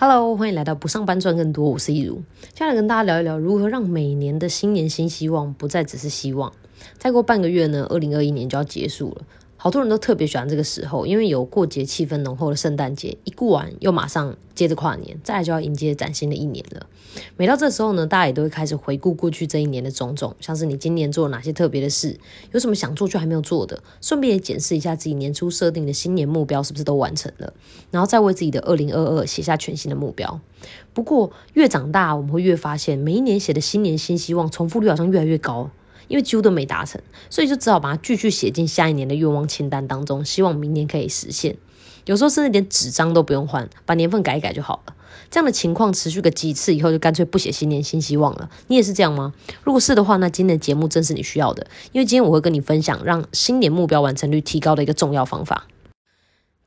Hello，欢迎来到不上班赚更多，我是一如。接下来跟大家聊一聊如何让每年的新年新希望不再只是希望。再过半个月呢，二零二一年就要结束了。好多人都特别喜欢这个时候，因为有过节气氛浓厚的圣诞节，一过完又马上接着跨年，再来就要迎接崭新的一年了。每到这时候呢，大家也都会开始回顾过去这一年的种种，像是你今年做了哪些特别的事，有什么想做却还没有做的，顺便也检视一下自己年初设定的新年目标是不是都完成了，然后再为自己的二零二二写下全新的目标。不过越长大，我们会越发现，每一年写的新年新希望重复率好像越来越高。因为几乎都没达成，所以就只好把它继续写进下一年的愿望清单当中，希望明年可以实现。有时候甚至连纸张都不用换，把年份改一改就好了。这样的情况持续个几次以后，就干脆不写新年新希望了。你也是这样吗？如果是的话，那今天的节目正是你需要的，因为今天我会跟你分享让新年目标完成率提高的一个重要方法。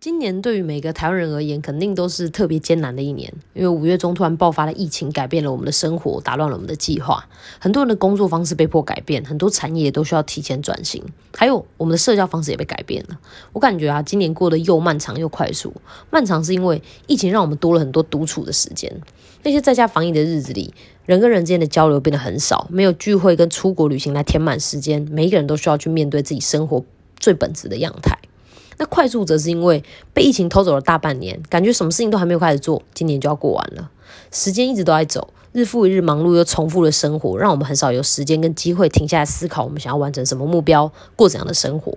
今年对于每个台湾人而言，肯定都是特别艰难的一年，因为五月中突然爆发了疫情，改变了我们的生活，打乱了我们的计划。很多人的工作方式被迫改变，很多产业都需要提前转型，还有我们的社交方式也被改变了。我感觉啊，今年过得又漫长又快速。漫长是因为疫情让我们多了很多独处的时间，那些在家防疫的日子里，人跟人之间的交流变得很少，没有聚会跟出国旅行来填满时间，每一个人都需要去面对自己生活最本质的样态。那快速则是因为被疫情偷走了大半年，感觉什么事情都还没有开始做，今年就要过完了。时间一直都在走，日复一日忙碌又重复的生活，让我们很少有时间跟机会停下来思考我们想要完成什么目标，过怎样的生活。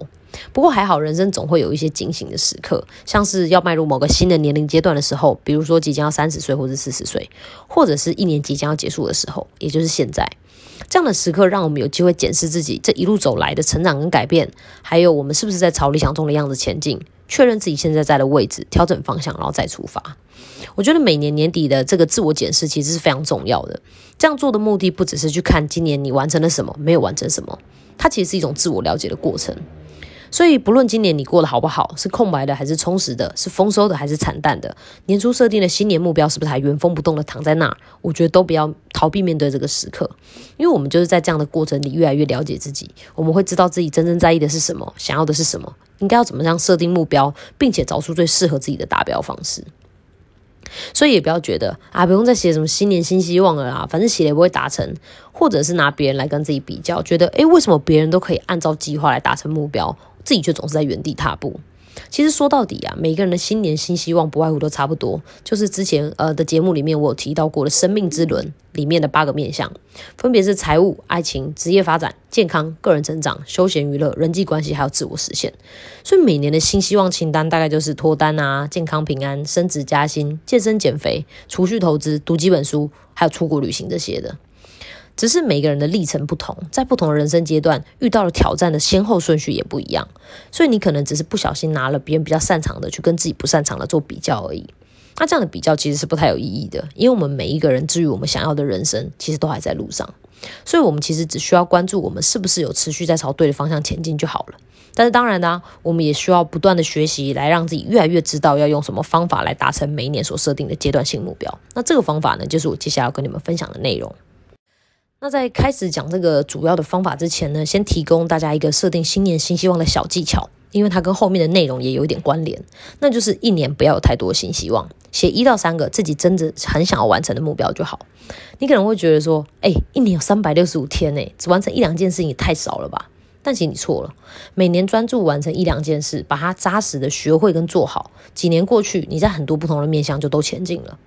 不过还好，人生总会有一些惊醒的时刻，像是要迈入某个新的年龄阶段的时候，比如说即将要三十岁或者四十岁，或者是一年即将要结束的时候，也就是现在。这样的时刻，让我们有机会检视自己这一路走来的成长跟改变，还有我们是不是在朝理想中的样子前进，确认自己现在在的位置，调整方向，然后再出发。我觉得每年年底的这个自我检视其实是非常重要的。这样做的目的不只是去看今年你完成了什么，没有完成什么，它其实是一种自我了解的过程。所以，不论今年你过得好不好，是空白的还是充实的，是丰收的还是惨淡的，年初设定的新年目标是不是还原封不动的躺在那儿？我觉得都不要逃避面对这个时刻，因为我们就是在这样的过程里越来越了解自己，我们会知道自己真正在意的是什么，想要的是什么，应该要怎么样设定目标，并且找出最适合自己的达标方式。所以也不要觉得啊，不用再写什么新年新希望了啦，反正写也不会达成，或者是拿别人来跟自己比较，觉得诶，为什么别人都可以按照计划来达成目标？自己却总是在原地踏步。其实说到底啊，每个人的新年新希望不外乎都差不多，就是之前呃的节目里面我有提到过的生命之轮里面的八个面向，分别是财务、爱情、职业发展、健康、个人成长、休闲娱乐、人际关系，还有自我实现。所以每年的新希望清单大概就是脱单啊、健康平安、升职加薪、健身减肥、储蓄投资、读几本书，还有出国旅行这些的。只是每个人的历程不同，在不同的人生阶段遇到了挑战的先后顺序也不一样，所以你可能只是不小心拿了别人比较擅长的去跟自己不擅长的做比较而已。那这样的比较其实是不太有意义的，因为我们每一个人至于我们想要的人生，其实都还在路上。所以，我们其实只需要关注我们是不是有持续在朝对的方向前进就好了。但是，当然呢，我们也需要不断的学习，来让自己越来越知道要用什么方法来达成每一年所设定的阶段性目标。那这个方法呢，就是我接下来要跟你们分享的内容。那在开始讲这个主要的方法之前呢，先提供大家一个设定新年新希望的小技巧，因为它跟后面的内容也有一点关联。那就是一年不要有太多新希望，写一到三个自己真的很想要完成的目标就好。你可能会觉得说，哎，一年有三百六十五天呢，只完成一两件事情也太少了吧？但其实你错了，每年专注完成一两件事，把它扎实的学会跟做好，几年过去，你在很多不同的面向就都前进了。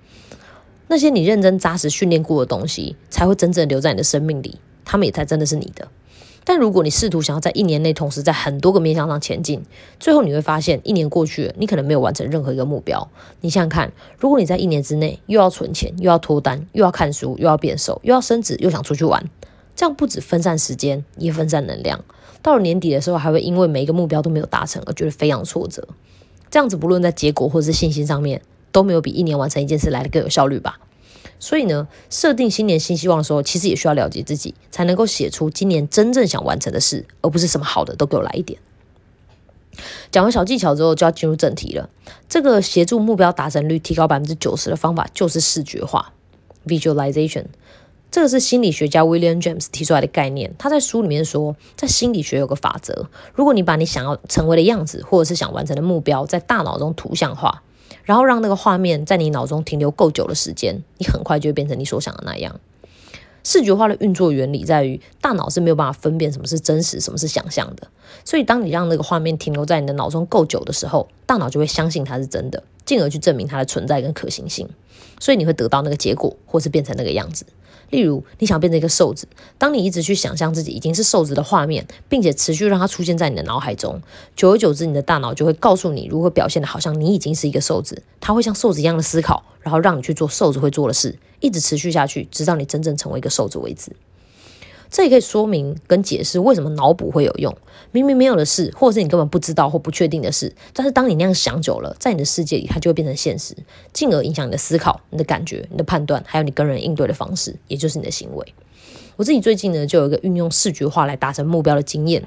那些你认真扎实训练过的东西，才会真正留在你的生命里，他们也才真的是你的。但如果你试图想要在一年内同时在很多个面向上前进，最后你会发现，一年过去了，你可能没有完成任何一个目标。你想想看，如果你在一年之内又要存钱，又要脱单，又要看书，又要变瘦，又要升职，又想出去玩，这样不止分散时间，也分散能量。到了年底的时候，还会因为每一个目标都没有达成而觉得非常挫折。这样子不论在结果或者是信心上面。都没有比一年完成一件事来的更有效率吧？所以呢，设定新年新希望的时候，其实也需要了解自己，才能够写出今年真正想完成的事，而不是什么好的都给我来一点。讲完小技巧之后，就要进入正题了。这个协助目标达成率提高百分之九十的方法，就是视觉化 （visualization）。这个是心理学家 William James 提出来的概念。他在书里面说，在心理学有个法则：如果你把你想要成为的样子，或者是想完成的目标，在大脑中图像化。然后让那个画面在你脑中停留够久的时间，你很快就会变成你所想的那样。视觉化的运作原理在于，大脑是没有办法分辨什么是真实，什么是想象的。所以，当你让那个画面停留在你的脑中够久的时候，大脑就会相信它是真的，进而去证明它的存在跟可行性。所以，你会得到那个结果，或是变成那个样子。例如，你想变成一个瘦子，当你一直去想象自己已经是瘦子的画面，并且持续让它出现在你的脑海中，久而久之，你的大脑就会告诉你如何表现的，好像你已经是一个瘦子。它会像瘦子一样的思考，然后让你去做瘦子会做的事，一直持续下去，直到你真正成为一个瘦子为止。这也可以说明跟解释为什么脑补会有用。明明没有的事，或者是你根本不知道或不确定的事，但是当你那样想久了，在你的世界里，它就会变成现实，进而影响你的思考、你的感觉、你的判断，还有你跟人应对的方式，也就是你的行为。我自己最近呢，就有一个运用视觉化来达成目标的经验。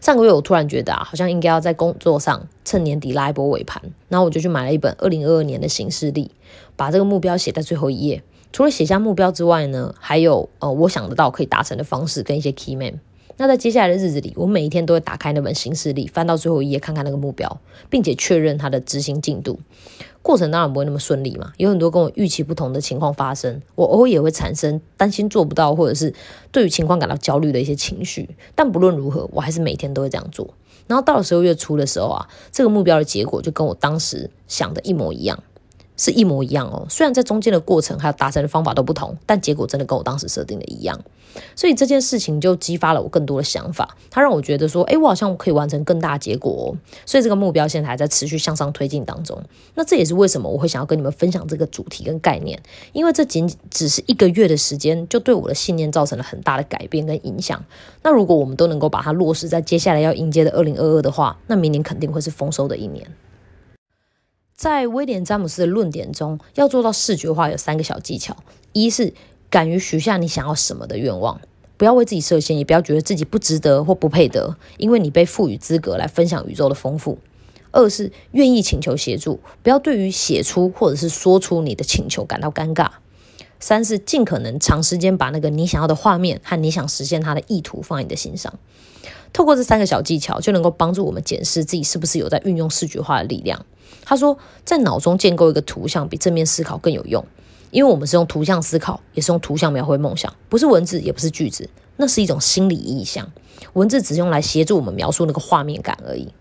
上个月我突然觉得啊，好像应该要在工作上趁年底拉一波尾盘，然后我就去买了一本二零二二年的行事历，把这个目标写在最后一页。除了写下目标之外呢，还有呃，我想得到可以达成的方式跟一些 key man。那在接下来的日子里，我每一天都会打开那本行事历，翻到最后一页看看那个目标，并且确认它的执行进度。过程当然不会那么顺利嘛，有很多跟我预期不同的情况发生，我偶尔也会产生担心做不到，或者是对于情况感到焦虑的一些情绪。但不论如何，我还是每天都会这样做。然后到了十二月初的时候啊，这个目标的结果就跟我当时想的一模一样。是一模一样哦，虽然在中间的过程还有达成的方法都不同，但结果真的跟我当时设定的一样，所以这件事情就激发了我更多的想法，它让我觉得说，哎，我好像可以完成更大结果哦，所以这个目标现在还在持续向上推进当中。那这也是为什么我会想要跟你们分享这个主题跟概念，因为这仅只是一个月的时间，就对我的信念造成了很大的改变跟影响。那如果我们都能够把它落实在接下来要迎接的二零二二的话，那明年肯定会是丰收的一年。在威廉·詹姆斯的论点中，要做到视觉化有三个小技巧：一是敢于许下你想要什么的愿望，不要为自己设限，也不要觉得自己不值得或不配得，因为你被赋予资格来分享宇宙的丰富；二是愿意请求协助，不要对于写出或者是说出你的请求感到尴尬；三是尽可能长时间把那个你想要的画面和你想实现它的意图放在你的心上。透过这三个小技巧，就能够帮助我们检视自己是不是有在运用视觉化的力量。他说，在脑中建构一个图像比正面思考更有用，因为我们是用图像思考，也是用图像描绘梦想，不是文字，也不是句子，那是一种心理意象。文字只用来协助我们描述那个画面感而已。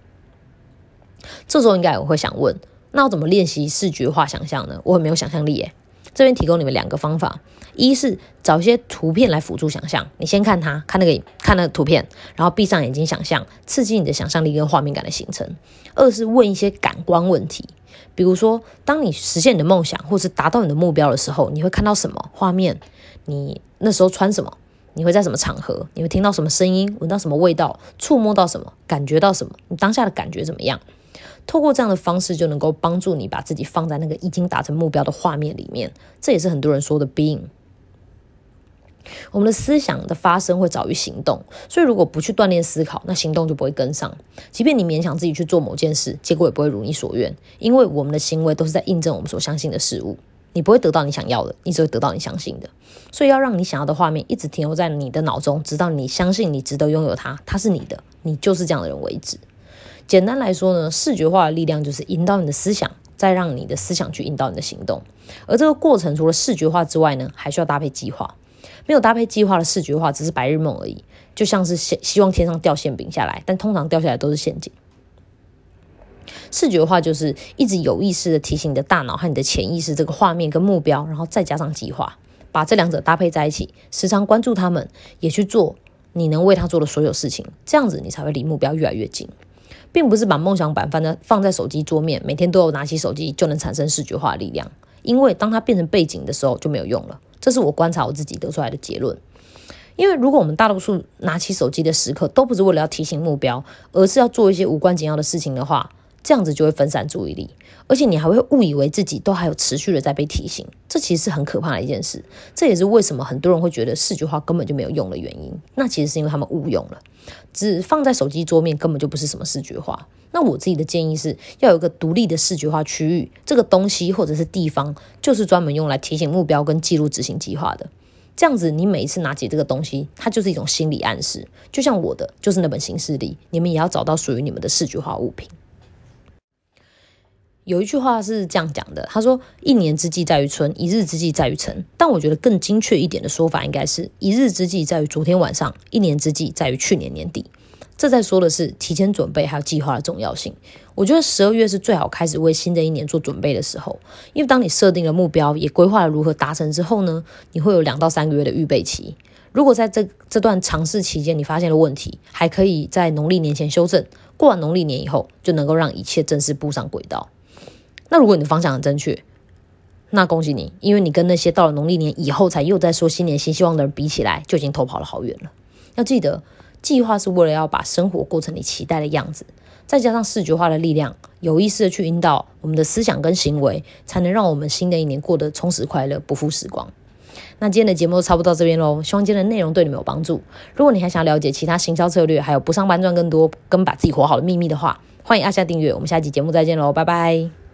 这时候应该有会想问，那要怎么练习视觉化想象呢？我很没有想象力耶。这边提供你们两个方法：一是找一些图片来辅助想象，你先看它，看那个看那个图片，然后闭上眼睛想象，刺激你的想象力跟画面感的形成；二是问一些感官问题，比如说，当你实现你的梦想或是达到你的目标的时候，你会看到什么画面？你那时候穿什么？你会在什么场合？你会听到什么声音？闻到什么味道？触摸到什么？感觉到什么？你当下的感觉怎么样？透过这样的方式，就能够帮助你把自己放在那个已经达成目标的画面里面。这也是很多人说的 being。我们的思想的发生会早于行动，所以如果不去锻炼思考，那行动就不会跟上。即便你勉强自己去做某件事，结果也不会如你所愿，因为我们的行为都是在印证我们所相信的事物。你不会得到你想要的，你只会得到你相信的。所以要让你想要的画面一直停留在你的脑中，直到你相信你值得拥有它，它是你的，你就是这样的人为止。简单来说呢，视觉化的力量就是引导你的思想，再让你的思想去引导你的行动。而这个过程除了视觉化之外呢，还需要搭配计划。没有搭配计划的视觉化只是白日梦而已，就像是希希望天上掉馅饼下来，但通常掉下来都是陷阱。视觉化就是一直有意识的提醒你的大脑和你的潜意识这个画面跟目标，然后再加上计划，把这两者搭配在一起，时常关注他们，也去做你能为他做的所有事情，这样子你才会离目标越来越近。并不是把梦想板放在放在手机桌面，每天都有拿起手机就能产生视觉化力量。因为当它变成背景的时候就没有用了。这是我观察我自己得出来的结论。因为如果我们大多数拿起手机的时刻都不是为了要提醒目标，而是要做一些无关紧要的事情的话，这样子就会分散注意力，而且你还会误以为自己都还有持续的在被提醒，这其实是很可怕的一件事。这也是为什么很多人会觉得视觉化根本就没有用的原因。那其实是因为他们误用了，只放在手机桌面根本就不是什么视觉化。那我自己的建议是要有一个独立的视觉化区域，这个东西或者是地方就是专门用来提醒目标跟记录执行计划的。这样子，你每一次拿起这个东西，它就是一种心理暗示。就像我的就是那本行事历，你们也要找到属于你们的视觉化物品。有一句话是这样讲的，他说：“一年之计在于春，一日之计在于晨。”但我觉得更精确一点的说法，应该是一日之计在于昨天晚上，一年之计在于去年年底。这在说的是提前准备还有计划的重要性。我觉得十二月是最好开始为新的一年做准备的时候，因为当你设定了目标，也规划了如何达成之后呢，你会有两到三个月的预备期。如果在这这段尝试期间你发现了问题，还可以在农历年前修正，过完农历年以后就能够让一切正式步上轨道。那如果你的方向很正确，那恭喜你，因为你跟那些到了农历年以后才又在说新年新希望的人比起来，就已经偷跑了好远了。要记得，计划是为了要把生活过成你期待的样子，再加上视觉化的力量，有意识的去引导我们的思想跟行为，才能让我们新的一年过得充实快乐，不负时光。那今天的节目就差不多到这边喽，希望今天的内容对你们有帮助。如果你还想了解其他行销策略，还有不上班赚更多跟把自己活好的秘密的话，欢迎按下订阅。我们下期节目再见喽，拜拜。